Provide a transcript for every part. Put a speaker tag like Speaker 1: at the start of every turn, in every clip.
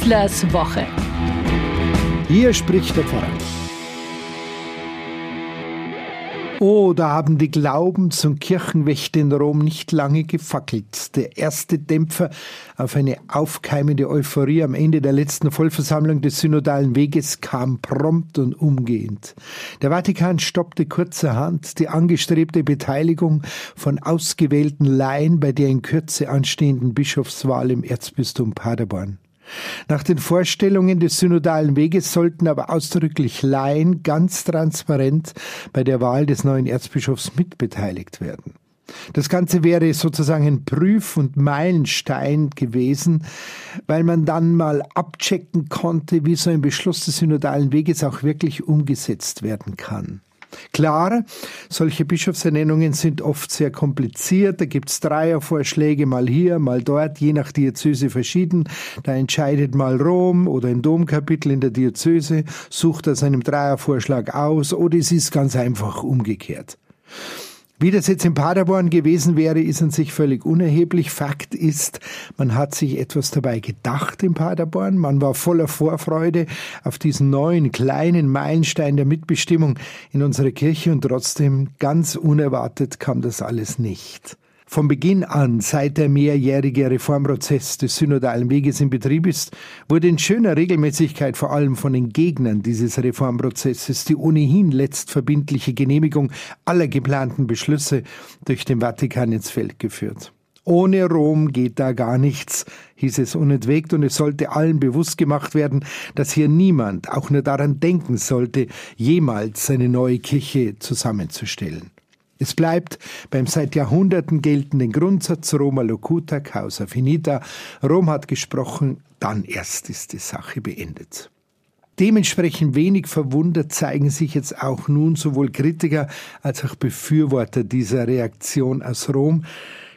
Speaker 1: Wieslers Woche.
Speaker 2: Hier spricht der Pfarrer. Oh, da haben die Glaubens- und Kirchenwächter in Rom nicht lange gefackelt. Der erste Dämpfer auf eine aufkeimende Euphorie am Ende der letzten Vollversammlung des synodalen Weges kam prompt und umgehend. Der Vatikan stoppte kurzerhand die angestrebte Beteiligung von ausgewählten Laien bei der in Kürze anstehenden Bischofswahl im Erzbistum Paderborn. Nach den Vorstellungen des synodalen Weges sollten aber ausdrücklich Laien ganz transparent bei der Wahl des neuen Erzbischofs mitbeteiligt werden. Das Ganze wäre sozusagen ein Prüf- und Meilenstein gewesen, weil man dann mal abchecken konnte, wie so ein Beschluss des synodalen Weges auch wirklich umgesetzt werden kann. Klar, solche Bischofsernennungen sind oft sehr kompliziert. Da gibt's Dreiervorschläge, mal hier, mal dort, je nach Diözese verschieden. Da entscheidet mal Rom oder ein Domkapitel in der Diözese, sucht aus einem Dreiervorschlag aus oder es ist ganz einfach umgekehrt. Wie das jetzt in Paderborn gewesen wäre, ist an sich völlig unerheblich. Fakt ist, man hat sich etwas dabei gedacht in Paderborn. Man war voller Vorfreude auf diesen neuen kleinen Meilenstein der Mitbestimmung in unserer Kirche und trotzdem ganz unerwartet kam das alles nicht. Vom Beginn an, seit der mehrjährige Reformprozess des synodalen Weges in Betrieb ist, wurde in schöner Regelmäßigkeit vor allem von den Gegnern dieses Reformprozesses die ohnehin letztverbindliche Genehmigung aller geplanten Beschlüsse durch den Vatikan ins Feld geführt. Ohne Rom geht da gar nichts, hieß es unentwegt, und es sollte allen bewusst gemacht werden, dass hier niemand auch nur daran denken sollte, jemals eine neue Kirche zusammenzustellen. Es bleibt beim seit Jahrhunderten geltenden Grundsatz Roma locuta causa finita. Rom hat gesprochen, dann erst ist die Sache beendet. Dementsprechend wenig verwundert zeigen sich jetzt auch nun sowohl Kritiker als auch Befürworter dieser Reaktion aus Rom,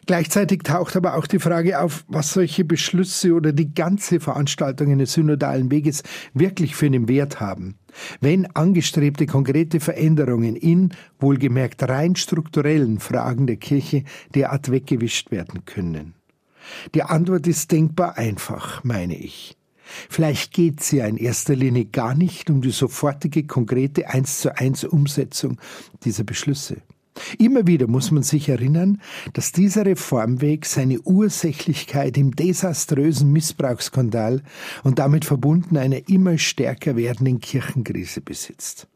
Speaker 2: Gleichzeitig taucht aber auch die Frage auf, was solche Beschlüsse oder die ganze Veranstaltung eines synodalen Weges wirklich für einen Wert haben. Wenn angestrebte konkrete Veränderungen in, wohlgemerkt rein strukturellen Fragen der Kirche derart weggewischt werden können. Die Antwort ist denkbar einfach, meine ich. Vielleicht geht es ja in erster Linie gar nicht um die sofortige, konkrete eins zu eins Umsetzung dieser Beschlüsse. Immer wieder muss man sich erinnern, dass dieser Reformweg seine Ursächlichkeit im desaströsen Missbrauchsskandal und damit verbunden einer immer stärker werdenden Kirchenkrise besitzt.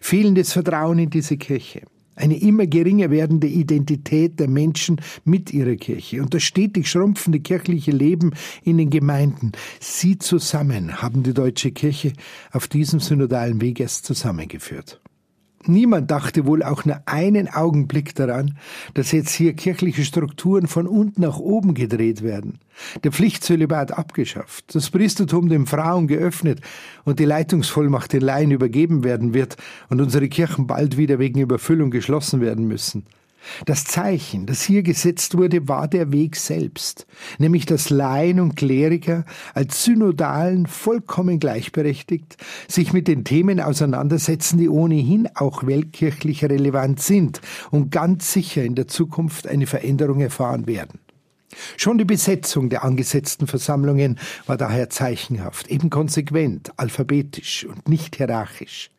Speaker 2: Fehlendes Vertrauen in diese Kirche, eine immer geringer werdende Identität der Menschen mit ihrer Kirche und das stetig schrumpfende kirchliche Leben in den Gemeinden, sie zusammen haben die deutsche Kirche auf diesem synodalen Weg erst zusammengeführt. Niemand dachte wohl auch nur einen Augenblick daran, dass jetzt hier kirchliche Strukturen von unten nach oben gedreht werden. Der Pflichtzölibat abgeschafft, das Priestertum den Frauen geöffnet und die Leitungsvollmacht den Laien übergeben werden wird und unsere Kirchen bald wieder wegen Überfüllung geschlossen werden müssen. Das Zeichen, das hier gesetzt wurde, war der Weg selbst, nämlich dass Laien und Kleriker als Synodalen vollkommen gleichberechtigt sich mit den Themen auseinandersetzen, die ohnehin auch weltkirchlich relevant sind und ganz sicher in der Zukunft eine Veränderung erfahren werden. Schon die Besetzung der angesetzten Versammlungen war daher zeichenhaft, eben konsequent, alphabetisch und nicht hierarchisch.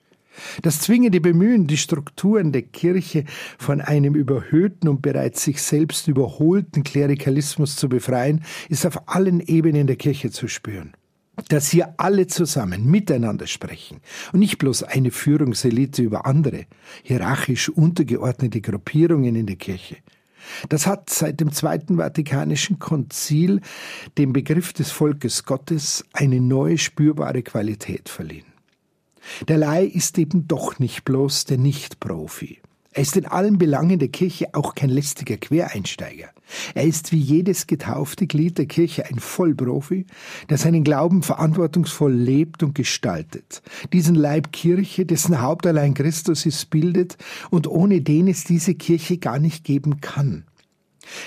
Speaker 2: Das zwingende Bemühen, die Strukturen der Kirche von einem überhöhten und bereits sich selbst überholten Klerikalismus zu befreien, ist auf allen Ebenen der Kirche zu spüren. Dass hier alle zusammen miteinander sprechen und nicht bloß eine Führungselite über andere, hierarchisch untergeordnete Gruppierungen in der Kirche. Das hat seit dem Zweiten Vatikanischen Konzil dem Begriff des Volkes Gottes eine neue spürbare Qualität verliehen. Der Laie ist eben doch nicht bloß der Nicht-Profi. Er ist in allen Belangen der Kirche auch kein lästiger Quereinsteiger. Er ist wie jedes getaufte Glied der Kirche ein Vollprofi, der seinen Glauben verantwortungsvoll lebt und gestaltet. Diesen Leib Kirche, dessen Haupt allein Christus ist, bildet und ohne den es diese Kirche gar nicht geben kann.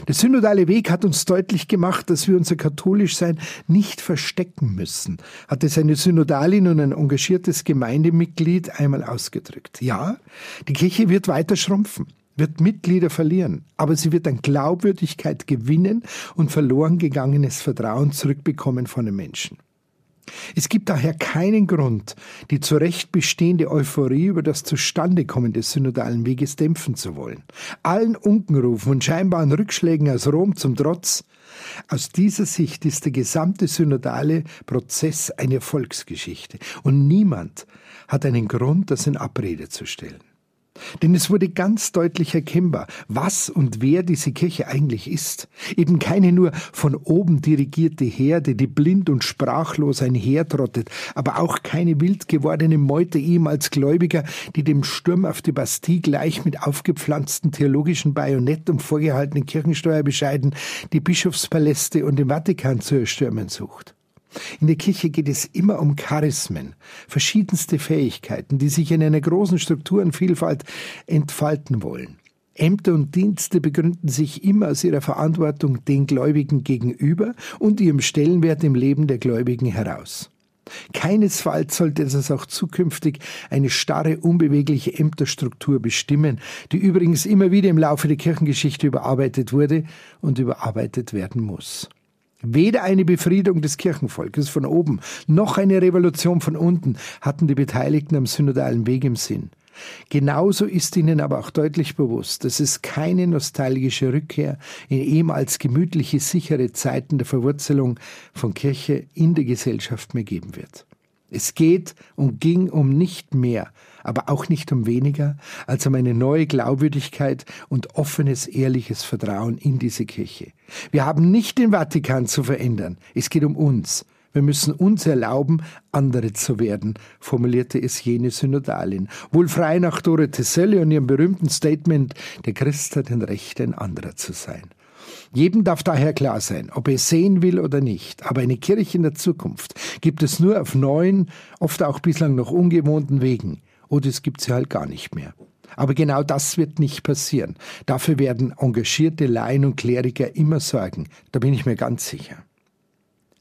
Speaker 2: Der synodale Weg hat uns deutlich gemacht, dass wir unser Katholischsein nicht verstecken müssen, hat es eine Synodalin und ein engagiertes Gemeindemitglied einmal ausgedrückt. Ja, die Kirche wird weiter schrumpfen, wird Mitglieder verlieren, aber sie wird an Glaubwürdigkeit gewinnen und verloren gegangenes Vertrauen zurückbekommen von den Menschen. Es gibt daher keinen Grund, die zu Recht bestehende Euphorie über das Zustandekommen des synodalen Weges dämpfen zu wollen. Allen Unkenrufen und scheinbaren Rückschlägen aus Rom zum Trotz, aus dieser Sicht ist der gesamte synodale Prozess eine Volksgeschichte und niemand hat einen Grund, das in Abrede zu stellen. Denn es wurde ganz deutlich erkennbar, was und wer diese Kirche eigentlich ist. Eben keine nur von oben dirigierte Herde, die blind und sprachlos einhertrottet, aber auch keine wild gewordene Meute ehemals Gläubiger, die dem Sturm auf die Bastille gleich mit aufgepflanzten theologischen Bajonett und vorgehaltenen Kirchensteuerbescheiden die Bischofspaläste und den Vatikan zu erstürmen sucht. In der Kirche geht es immer um Charismen, verschiedenste Fähigkeiten, die sich in einer großen Strukturenvielfalt entfalten wollen. Ämter und Dienste begründen sich immer aus ihrer Verantwortung den Gläubigen gegenüber und ihrem Stellenwert im Leben der Gläubigen heraus. Keinesfalls sollte das auch zukünftig eine starre, unbewegliche Ämterstruktur bestimmen, die übrigens immer wieder im Laufe der Kirchengeschichte überarbeitet wurde und überarbeitet werden muss. Weder eine Befriedung des Kirchenvolkes von oben noch eine Revolution von unten hatten die Beteiligten am synodalen Weg im Sinn. Genauso ist ihnen aber auch deutlich bewusst, dass es keine nostalgische Rückkehr in ehemals gemütliche, sichere Zeiten der Verwurzelung von Kirche in der Gesellschaft mehr geben wird. Es geht und ging um nicht mehr aber auch nicht um weniger als um eine neue Glaubwürdigkeit und offenes, ehrliches Vertrauen in diese Kirche. Wir haben nicht den Vatikan zu verändern, es geht um uns. Wir müssen uns erlauben, andere zu werden, formulierte es jene Synodalin, wohl frei nach Dorothee Sölle und ihrem berühmten Statement, der Christ hat ein Recht, ein anderer zu sein. Jedem darf daher klar sein, ob er sehen will oder nicht. Aber eine Kirche in der Zukunft gibt es nur auf neuen, oft auch bislang noch ungewohnten Wegen oder es gibt sie halt gar nicht mehr. Aber genau das wird nicht passieren. Dafür werden engagierte Laien und Kleriker immer sorgen. Da bin ich mir ganz sicher.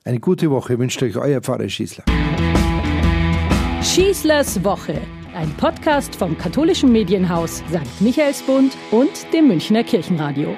Speaker 2: Eine gute Woche wünscht euch euer Pfarrer Schießler.
Speaker 1: Schießlers Woche. Ein Podcast vom katholischen Medienhaus St. Michaelsbund und dem Münchner Kirchenradio.